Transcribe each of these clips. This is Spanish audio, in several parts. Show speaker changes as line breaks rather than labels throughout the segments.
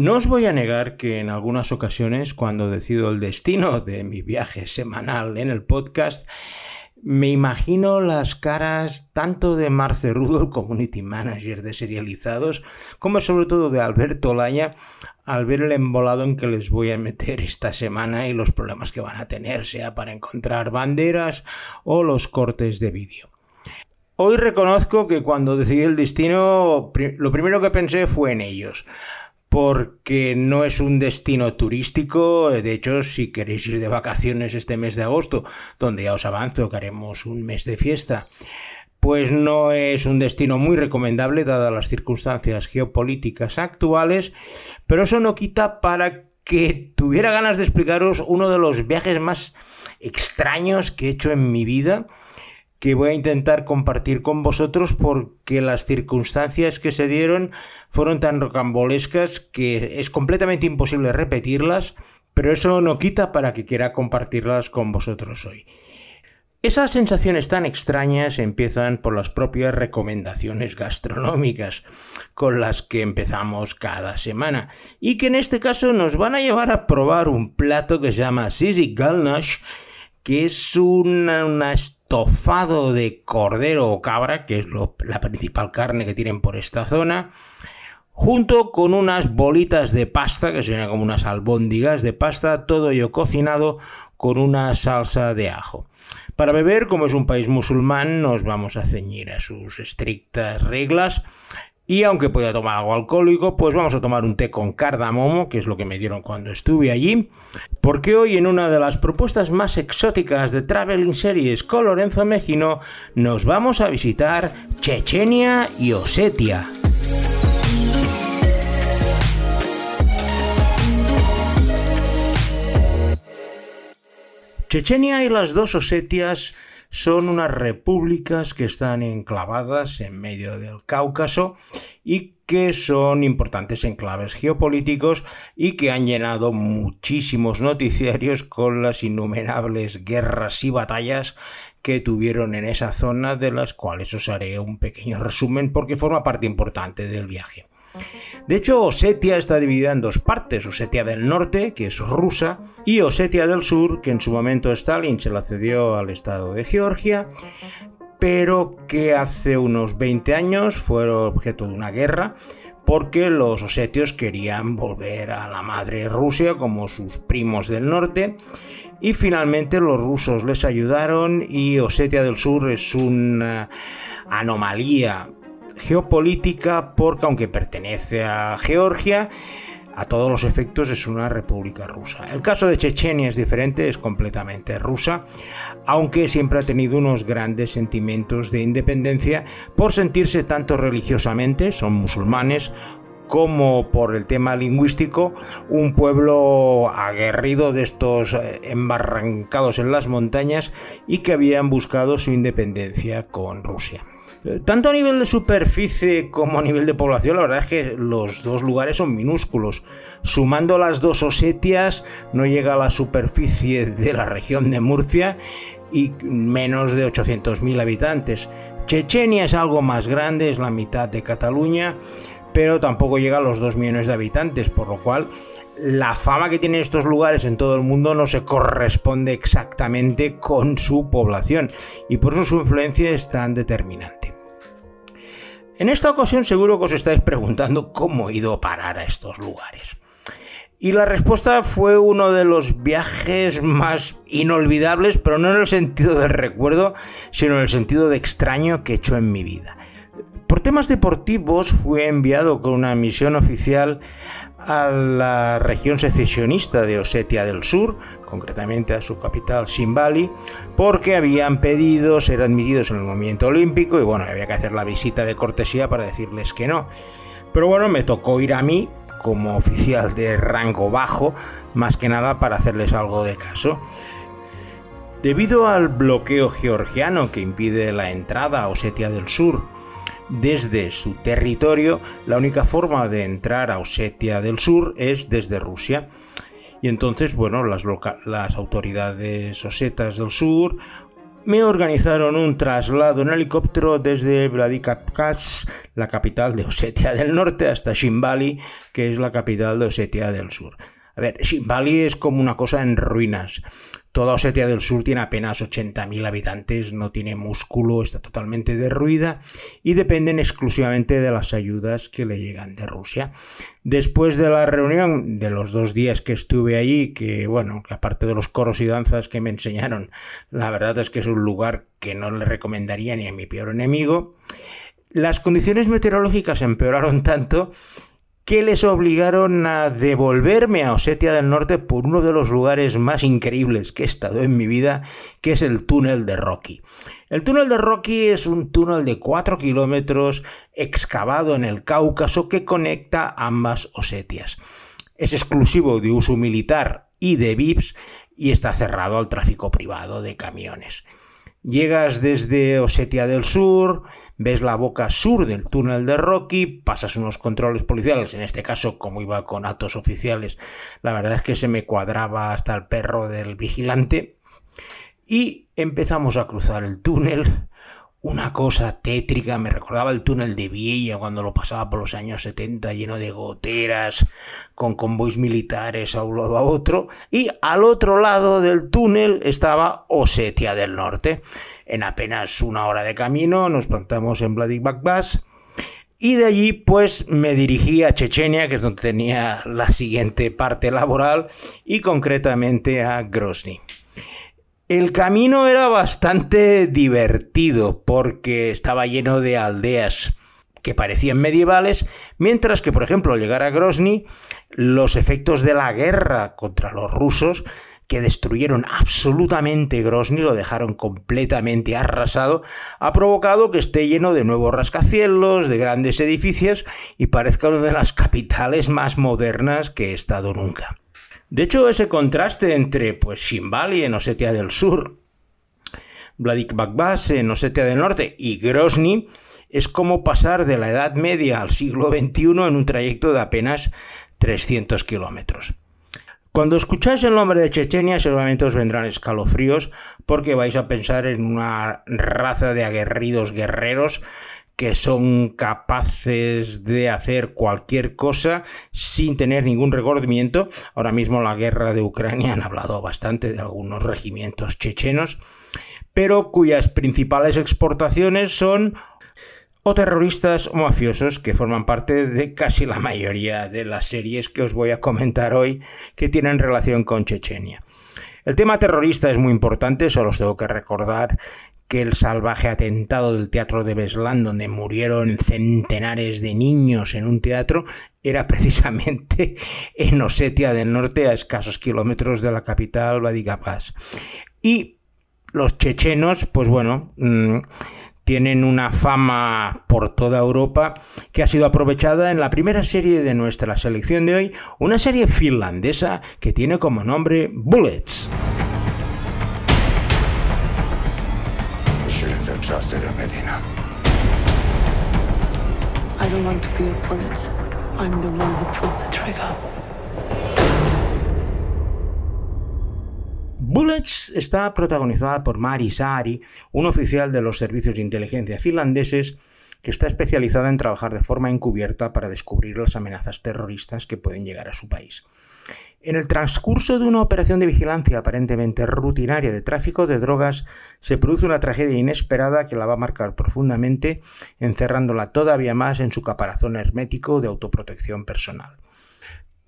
No os voy a negar que en algunas ocasiones, cuando decido el destino de mi viaje semanal en el podcast, me imagino las caras tanto de Marce Rudo, el community manager de serializados, como sobre todo de Alberto Laya, al ver el embolado en que les voy a meter esta semana y los problemas que van a tener, sea para encontrar banderas o los cortes de vídeo. Hoy reconozco que cuando decidí el destino, lo primero que pensé fue en ellos porque no es un destino turístico. De hecho, si queréis ir de vacaciones este mes de agosto, donde ya os avanzo que haremos un mes de fiesta, pues no es un destino muy recomendable dadas las circunstancias geopolíticas actuales, pero eso no quita para que tuviera ganas de explicaros uno de los viajes más extraños que he hecho en mi vida que voy a intentar compartir con vosotros porque las circunstancias que se dieron fueron tan rocambolescas que es completamente imposible repetirlas, pero eso no quita para que quiera compartirlas con vosotros hoy. Esas sensaciones tan extrañas empiezan por las propias recomendaciones gastronómicas con las que empezamos cada semana y que en este caso nos van a llevar a probar un plato que se llama Sisi Galnash que es un estofado de cordero o cabra, que es la principal carne que tienen por esta zona, junto con unas bolitas de pasta, que serían como unas albóndigas de pasta, todo ello cocinado con una salsa de ajo. Para beber, como es un país musulmán, nos vamos a ceñir a sus estrictas reglas y aunque pueda tomar algo alcohólico, pues vamos a tomar un té con cardamomo, que es lo que me dieron cuando estuve allí. Porque hoy en una de las propuestas más exóticas de Traveling Series con Lorenzo Mejino, nos vamos a visitar Chechenia y Osetia. Chechenia y las dos Osetias son unas repúblicas que están enclavadas en medio del Cáucaso y que son importantes enclaves geopolíticos y que han llenado muchísimos noticiarios con las innumerables guerras y batallas que tuvieron en esa zona de las cuales os haré un pequeño resumen porque forma parte importante del viaje. De hecho, Osetia está dividida en dos partes, Osetia del Norte, que es rusa, y Osetia del Sur, que en su momento Stalin se la cedió al Estado de Georgia, pero que hace unos 20 años fue objeto de una guerra porque los osetios querían volver a la madre Rusia como sus primos del norte y finalmente los rusos les ayudaron y Osetia del Sur es una anomalía geopolítica porque aunque pertenece a Georgia, a todos los efectos es una república rusa. El caso de Chechenia es diferente, es completamente rusa, aunque siempre ha tenido unos grandes sentimientos de independencia por sentirse tanto religiosamente, son musulmanes, como por el tema lingüístico, un pueblo aguerrido de estos eh, embarrancados en las montañas y que habían buscado su independencia con Rusia. Tanto a nivel de superficie como a nivel de población, la verdad es que los dos lugares son minúsculos. Sumando las dos Osetias, no llega a la superficie de la región de Murcia y menos de 800.000 habitantes. Chechenia es algo más grande, es la mitad de Cataluña, pero tampoco llega a los 2 millones de habitantes, por lo cual la fama que tienen estos lugares en todo el mundo no se corresponde exactamente con su población y por eso su influencia es tan determinante. En esta ocasión seguro que os estáis preguntando cómo he ido a parar a estos lugares. Y la respuesta fue uno de los viajes más inolvidables, pero no en el sentido del recuerdo, sino en el sentido de extraño que he hecho en mi vida. Por temas deportivos fui enviado con una misión oficial a la región secesionista de Osetia del Sur, concretamente a su capital Simbali, porque habían pedido ser admitidos en el movimiento olímpico y bueno, había que hacer la visita de cortesía para decirles que no. Pero bueno, me tocó ir a mí como oficial de rango bajo, más que nada para hacerles algo de caso. Debido al bloqueo georgiano que impide la entrada a Osetia del Sur desde su territorio, la única forma de entrar a Osetia del Sur es desde Rusia. Y entonces, bueno, las, autoridades osetas del sur me organizaron un traslado en helicóptero desde Vladikavkaz, la capital de Osetia del Norte, hasta Shimbali, que es la capital de Osetia del Sur. A ver, Shimbali es como una cosa en ruinas. Toda Osetia del Sur tiene apenas 80.000 habitantes, no tiene músculo, está totalmente derruida y dependen exclusivamente de las ayudas que le llegan de Rusia. Después de la reunión de los dos días que estuve allí, que bueno, que aparte de los coros y danzas que me enseñaron, la verdad es que es un lugar que no le recomendaría ni a mi peor enemigo, las condiciones meteorológicas empeoraron tanto que les obligaron a devolverme a Osetia del Norte por uno de los lugares más increíbles que he estado en mi vida, que es el túnel de Rocky. El túnel de Rocky es un túnel de 4 kilómetros excavado en el Cáucaso que conecta ambas Osetias. Es exclusivo de uso militar y de VIPs y está cerrado al tráfico privado de camiones. Llegas desde Osetia del Sur, ves la boca sur del túnel de Rocky, pasas unos controles policiales, en este caso como iba con actos oficiales, la verdad es que se me cuadraba hasta el perro del vigilante, y empezamos a cruzar el túnel una cosa tétrica, me recordaba el túnel de Vieja cuando lo pasaba por los años 70 lleno de goteras, con convoys militares a un lado a otro, y al otro lado del túnel estaba Osetia del Norte. En apenas una hora de camino nos plantamos en Vladivostok y de allí pues me dirigí a Chechenia, que es donde tenía la siguiente parte laboral, y concretamente a Grozny. El camino era bastante divertido porque estaba lleno de aldeas que parecían medievales, mientras que, por ejemplo, al llegar a Grozny, los efectos de la guerra contra los rusos que destruyeron absolutamente Grozny, lo dejaron completamente arrasado, ha provocado que esté lleno de nuevos rascacielos, de grandes edificios y parezca una de las capitales más modernas que he estado nunca. De hecho, ese contraste entre pues, Shimbali en Osetia del Sur, Vladikavkaz en Osetia del Norte y Grozny es como pasar de la Edad Media al siglo XXI en un trayecto de apenas 300 kilómetros. Cuando escucháis el nombre de Chechenia seguramente os vendrán escalofríos porque vais a pensar en una raza de aguerridos guerreros que son capaces de hacer cualquier cosa sin tener ningún recordimiento. Ahora mismo la guerra de Ucrania han hablado bastante de algunos regimientos chechenos, pero cuyas principales exportaciones son o terroristas o mafiosos que forman parte de casi la mayoría de las series que os voy a comentar hoy que tienen relación con Chechenia. El tema terrorista es muy importante, solo os tengo que recordar que el salvaje atentado del teatro de Beslan, donde murieron centenares de niños en un teatro, era precisamente en Osetia del Norte, a escasos kilómetros de la capital Vladikavkaz. Y los chechenos, pues bueno, mm, tienen una fama por toda Europa que ha sido aprovechada en la primera serie de nuestra selección de hoy, una serie finlandesa que tiene como nombre Bullets. Bullets está protagonizada por Mari Saari, un oficial de los servicios de inteligencia finlandeses que está especializada en trabajar de forma encubierta para descubrir las amenazas terroristas que pueden llegar a su país. En el transcurso de una operación de vigilancia aparentemente rutinaria de tráfico de drogas, se produce una tragedia inesperada que la va a marcar profundamente, encerrándola todavía más en su caparazón hermético de autoprotección personal.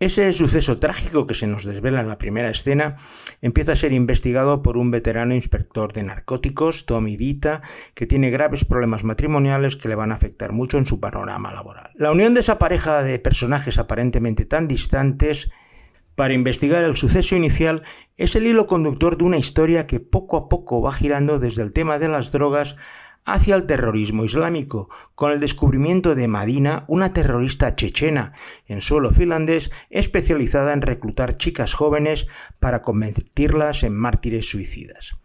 Ese suceso trágico que se nos desvela en la primera escena empieza a ser investigado por un veterano inspector de narcóticos, Tommy Dita, que tiene graves problemas matrimoniales que le van a afectar mucho en su panorama laboral. La unión de esa pareja de personajes aparentemente tan distantes para investigar el suceso inicial es el hilo conductor de una historia que poco a poco va girando desde el tema de las drogas hacia el terrorismo islámico, con el descubrimiento de Madina, una terrorista chechena en suelo finlandés especializada en reclutar chicas jóvenes para convertirlas en mártires suicidas.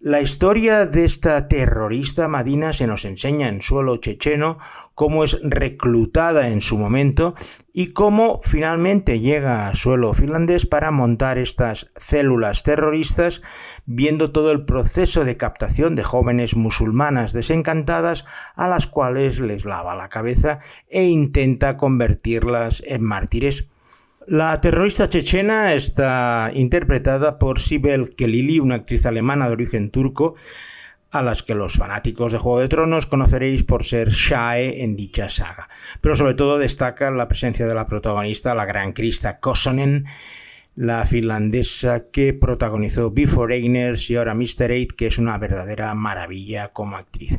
La historia de esta terrorista Madina se nos enseña en suelo checheno cómo es reclutada en su momento y cómo finalmente llega a suelo finlandés para montar estas células terroristas, viendo todo el proceso de captación de jóvenes musulmanas desencantadas a las cuales les lava la cabeza e intenta convertirlas en mártires. La terrorista chechena está interpretada por Sibel Kelili, una actriz alemana de origen turco, a las que los fanáticos de Juego de Tronos conoceréis por ser Shae en dicha saga. Pero sobre todo destaca la presencia de la protagonista, la gran Krista Kosonen, la finlandesa que protagonizó Before Eigners y ahora Mr. Eight, que es una verdadera maravilla como actriz.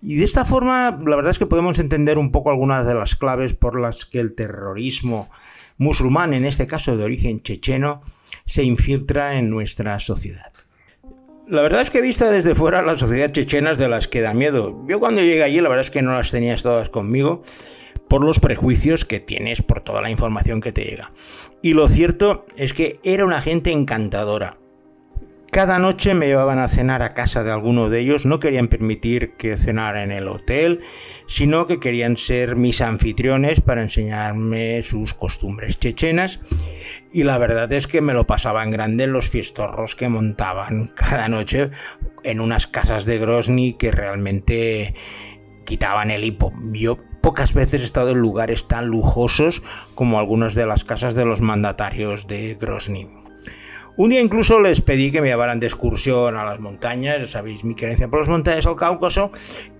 Y de esta forma, la verdad es que podemos entender un poco algunas de las claves por las que el terrorismo musulmán, en este caso de origen checheno, se infiltra en nuestra sociedad. La verdad es que vista desde fuera la sociedad chechena es de las que da miedo. Yo cuando llegué allí la verdad es que no las tenías todas conmigo por los prejuicios que tienes por toda la información que te llega. Y lo cierto es que era una gente encantadora. Cada noche me llevaban a cenar a casa de alguno de ellos, no querían permitir que cenara en el hotel, sino que querían ser mis anfitriones para enseñarme sus costumbres chechenas. Y la verdad es que me lo pasaba en grande los fiestorros que montaban cada noche en unas casas de Grozny que realmente quitaban el hipo. Yo pocas veces he estado en lugares tan lujosos como algunas de las casas de los mandatarios de Grozny. Un día incluso les pedí que me llevaran de excursión a las montañas, ya sabéis mi creencia por las montañas del Cáucaso,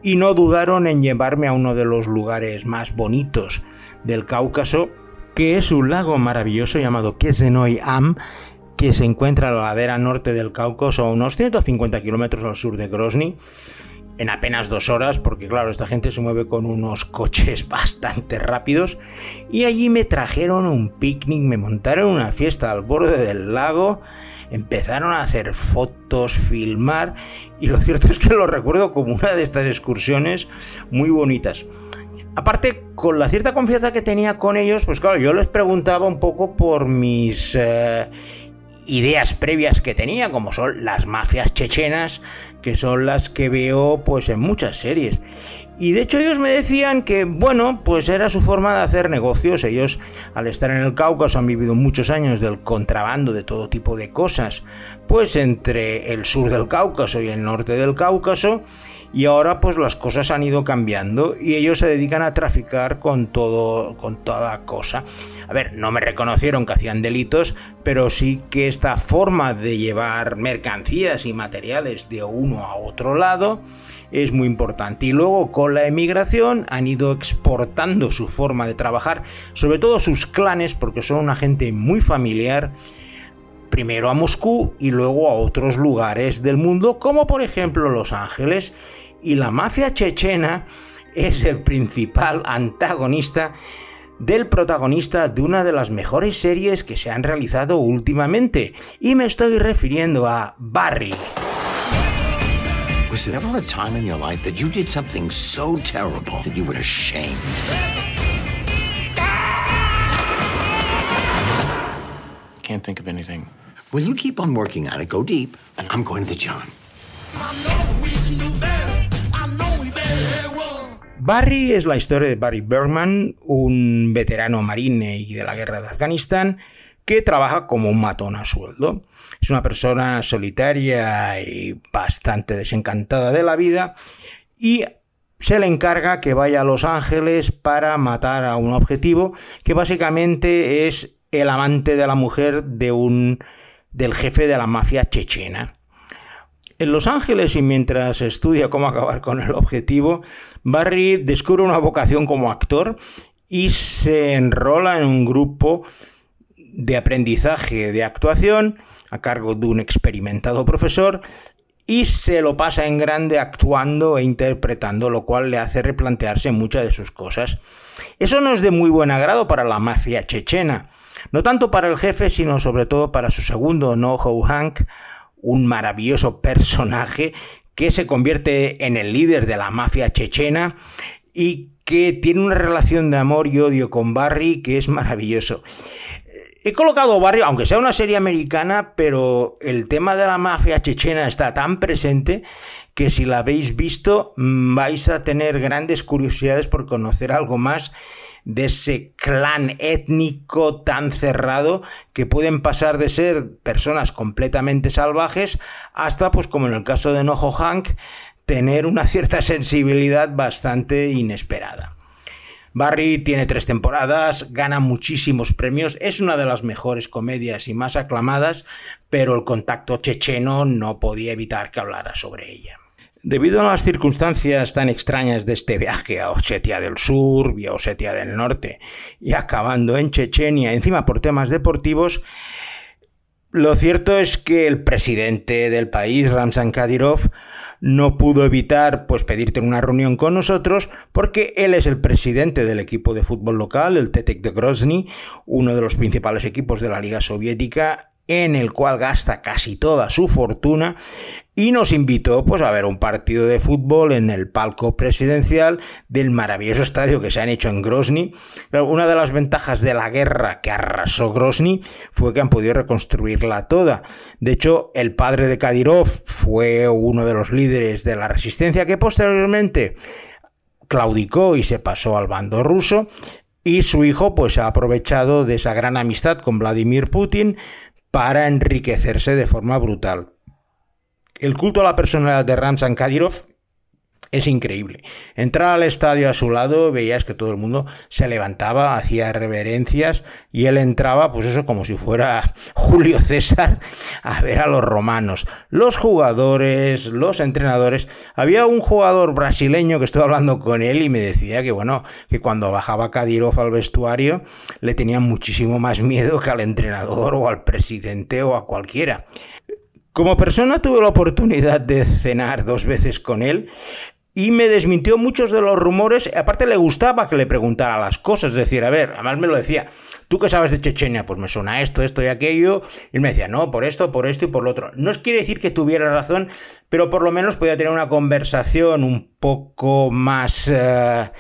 y no dudaron en llevarme a uno de los lugares más bonitos del Cáucaso, que es un lago maravilloso llamado Kesenoy Am, que se encuentra a la ladera norte del Cáucaso, a unos 150 kilómetros al sur de Grozny en apenas dos horas, porque claro, esta gente se mueve con unos coches bastante rápidos. Y allí me trajeron un picnic, me montaron una fiesta al borde del lago, empezaron a hacer fotos, filmar, y lo cierto es que lo recuerdo como una de estas excursiones muy bonitas. Aparte, con la cierta confianza que tenía con ellos, pues claro, yo les preguntaba un poco por mis eh, ideas previas que tenía, como son las mafias chechenas, que son las que veo pues en muchas series. Y de hecho ellos me decían que, bueno, pues era su forma de hacer negocios. Ellos, al estar en el Cáucaso, han vivido muchos años del contrabando de todo tipo de cosas, pues entre el sur del Cáucaso y el norte del Cáucaso, y ahora pues las cosas han ido cambiando y ellos se dedican a traficar con todo con toda cosa. A ver, no me reconocieron que hacían delitos, pero sí que esta forma de llevar mercancías y materiales de uno a otro lado es muy importante. Y luego con la emigración han ido exportando su forma de trabajar, sobre todo sus clanes, porque son una gente muy familiar primero a Moscú y luego a otros lugares del mundo, como por ejemplo Los Ángeles, y la mafia chechena es el principal antagonista del protagonista de una de las mejores series que se han realizado últimamente, y me estoy refiriendo a Barry. Was there ever a time in your life that you did something so terrible that you were ashamed? Can't think of anything. Will you keep on working on it? Go deep, and I'm going to the John. Barry es la historia de Barry Bergman, un veterano marine y de la guerra de Afganistán que trabaja como un matón a sueldo. Es una persona solitaria y bastante desencantada de la vida y se le encarga que vaya a Los Ángeles para matar a un objetivo que básicamente es el amante de la mujer de un del jefe de la mafia chechena. En Los Ángeles y mientras estudia cómo acabar con el objetivo, Barry descubre una vocación como actor y se enrola en un grupo de aprendizaje de actuación a cargo de un experimentado profesor y se lo pasa en grande actuando e interpretando, lo cual le hace replantearse muchas de sus cosas. Eso no es de muy buen agrado para la mafia chechena, no tanto para el jefe, sino sobre todo para su segundo, No Ho Hank, un maravilloso personaje que se convierte en el líder de la mafia chechena y que tiene una relación de amor y odio con Barry que es maravilloso. He colocado Barrio, aunque sea una serie americana, pero el tema de la mafia chechena está tan presente que si la habéis visto vais a tener grandes curiosidades por conocer algo más de ese clan étnico tan cerrado que pueden pasar de ser personas completamente salvajes hasta, pues como en el caso de Nojo Hank, tener una cierta sensibilidad bastante inesperada. Barry tiene tres temporadas, gana muchísimos premios, es una de las mejores comedias y más aclamadas, pero el contacto checheno no podía evitar que hablara sobre ella. Debido a las circunstancias tan extrañas de este viaje a Osetia del Sur y a Osetia del Norte y acabando en Chechenia, encima por temas deportivos, lo cierto es que el presidente del país, Ramzan Kadyrov, no pudo evitar pues pedirte una reunión con nosotros porque él es el presidente del equipo de fútbol local, el Tetek de Grozny, uno de los principales equipos de la Liga Soviética en el cual gasta casi toda su fortuna y nos invitó pues a ver un partido de fútbol en el palco presidencial del maravilloso estadio que se han hecho en Grozny. una de las ventajas de la guerra que arrasó Grozny fue que han podido reconstruirla toda. De hecho, el padre de Kadyrov fue uno de los líderes de la resistencia que posteriormente claudicó y se pasó al bando ruso y su hijo pues ha aprovechado de esa gran amistad con Vladimir Putin para enriquecerse de forma brutal. El culto a la personalidad de Ramzan Kadyrov es increíble. Entrar al estadio a su lado, veías que todo el mundo se levantaba, hacía reverencias y él entraba, pues eso, como si fuera Julio César a ver a los romanos. Los jugadores, los entrenadores. Había un jugador brasileño que estuve hablando con él y me decía que, bueno, que cuando bajaba Kadyrov al vestuario le tenía muchísimo más miedo que al entrenador o al presidente o a cualquiera. Como persona tuve la oportunidad de cenar dos veces con él y me desmintió muchos de los rumores. Aparte le gustaba que le preguntara las cosas, es decir, a ver, además me lo decía, ¿tú qué sabes de Chechenia? Pues me suena esto, esto y aquello. Y él me decía, no, por esto, por esto y por lo otro. No es quiere decir que tuviera razón, pero por lo menos podía tener una conversación un poco más... Eh,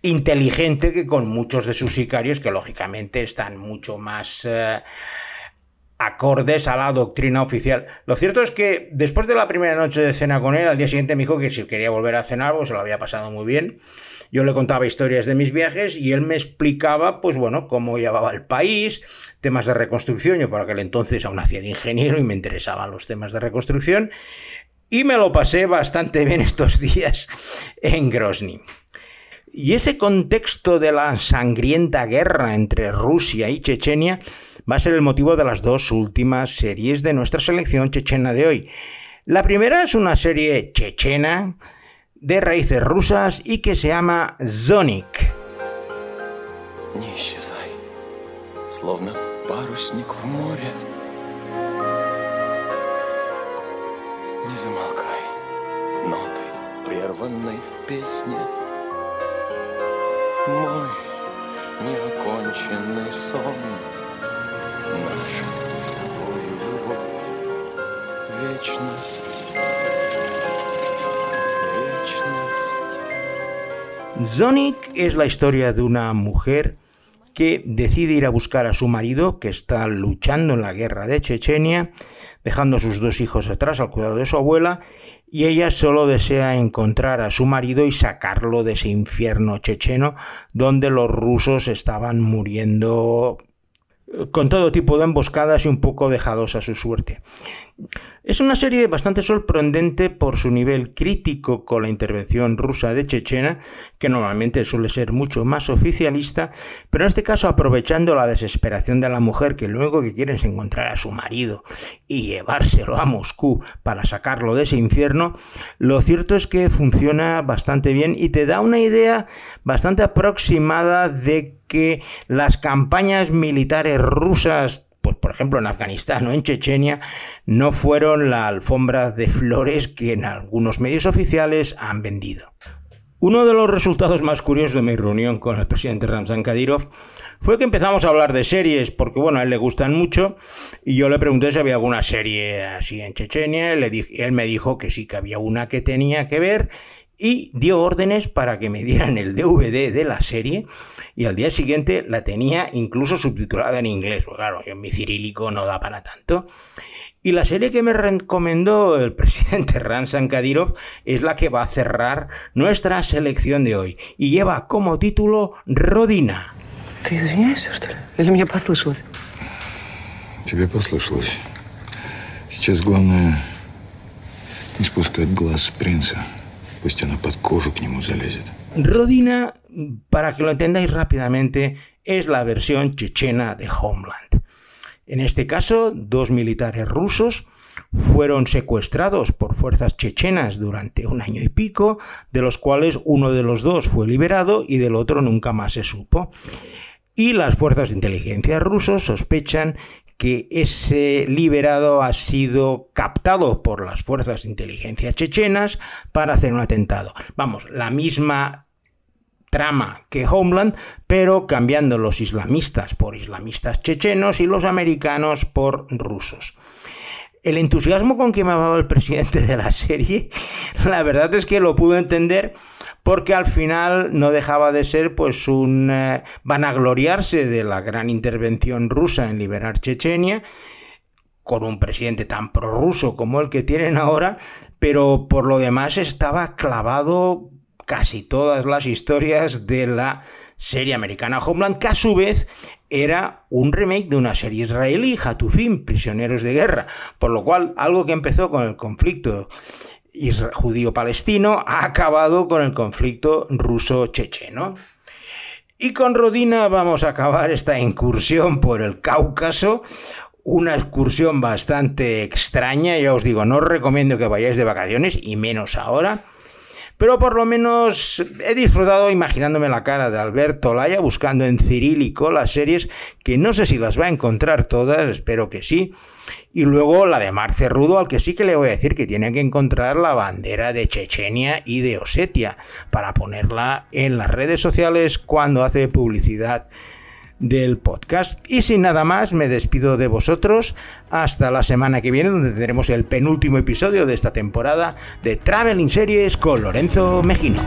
inteligente que con muchos de sus sicarios que lógicamente están mucho más eh, acordes a la doctrina oficial. Lo cierto es que después de la primera noche de cena con él, al día siguiente me dijo que si quería volver a cenar, pues se lo había pasado muy bien. Yo le contaba historias de mis viajes y él me explicaba, pues bueno, cómo llevaba el país, temas de reconstrucción. Yo por aquel entonces aún hacía de ingeniero y me interesaban los temas de reconstrucción. Y me lo pasé bastante bien estos días en Grozny. Y ese contexto de la sangrienta guerra entre Rusia y Chechenia va a ser el motivo de las dos últimas series de nuestra selección chechena de hoy. La primera es una serie chechena de raíces rusas y que se llama Zonik es la historia de una mujer que decide ir a buscar a su marido, que está luchando en la guerra de Chechenia, dejando a sus dos hijos atrás al cuidado de su abuela, y ella solo desea encontrar a su marido y sacarlo de ese infierno checheno donde los rusos estaban muriendo con todo tipo de emboscadas y un poco dejados a su suerte. Es una serie bastante sorprendente por su nivel crítico con la intervención rusa de Chechena, que normalmente suele ser mucho más oficialista, pero en este caso aprovechando la desesperación de la mujer que luego que quiere es encontrar a su marido y llevárselo a Moscú para sacarlo de ese infierno, lo cierto es que funciona bastante bien y te da una idea bastante aproximada de que las campañas militares rusas por ejemplo en Afganistán o en Chechenia, no fueron la alfombra de flores que en algunos medios oficiales han vendido. Uno de los resultados más curiosos de mi reunión con el presidente Ramzan Kadyrov fue que empezamos a hablar de series, porque bueno, a él le gustan mucho, y yo le pregunté si había alguna serie así en Chechenia, él me dijo que sí que había una que tenía que ver, y dio órdenes para que me dieran el DVD de la serie y al día siguiente la tenía incluso subtitulada en inglés. Pues claro, yo mi cirílico no da para tanto. Y la serie que me recomendó el presidente Ransan Kadyrov es la que va a cerrar nuestra selección de hoy y lleva como título Rodina.
¿Te извиняешься, что ли? Или мне послышалось?
Тебе послышалось. Сейчас главное не спускать глаз с принца. Пусть она под кожу к нему залезет.
Rodina, para que lo entendáis rápidamente, es la versión chechena de Homeland. En este caso, dos militares rusos fueron secuestrados por fuerzas chechenas durante un año y pico, de los cuales uno de los dos fue liberado y del otro nunca más se supo. Y las fuerzas de inteligencia rusos sospechan que ese liberado ha sido captado por las fuerzas de inteligencia chechenas para hacer un atentado. Vamos, la misma trama que Homeland, pero cambiando los islamistas por islamistas chechenos y los americanos por rusos. El entusiasmo con que me hablaba el presidente de la serie, la verdad es que lo pude entender porque al final no dejaba de ser pues un eh, vanagloriarse de la gran intervención rusa en liberar Chechenia con un presidente tan prorruso como el que tienen ahora, pero por lo demás estaba clavado casi todas las historias de la serie americana Homeland, que a su vez era un remake de una serie israelí, Hatufim, Prisioneros de Guerra, por lo cual algo que empezó con el conflicto judío-palestino ha acabado con el conflicto ruso-checheno. Y con Rodina vamos a acabar esta incursión por el Cáucaso, una excursión bastante extraña, ya os digo, no os recomiendo que vayáis de vacaciones, y menos ahora, pero por lo menos he disfrutado imaginándome la cara de Alberto Laya buscando en cirílico las series que no sé si las va a encontrar todas, espero que sí. Y luego la de Marce Rudo, al que sí que le voy a decir que tiene que encontrar la bandera de Chechenia y de Osetia para ponerla en las redes sociales cuando hace publicidad del podcast. Y sin nada más, me despido de vosotros hasta la semana que viene, donde tendremos el penúltimo episodio de esta temporada de Traveling Series con Lorenzo Mejino.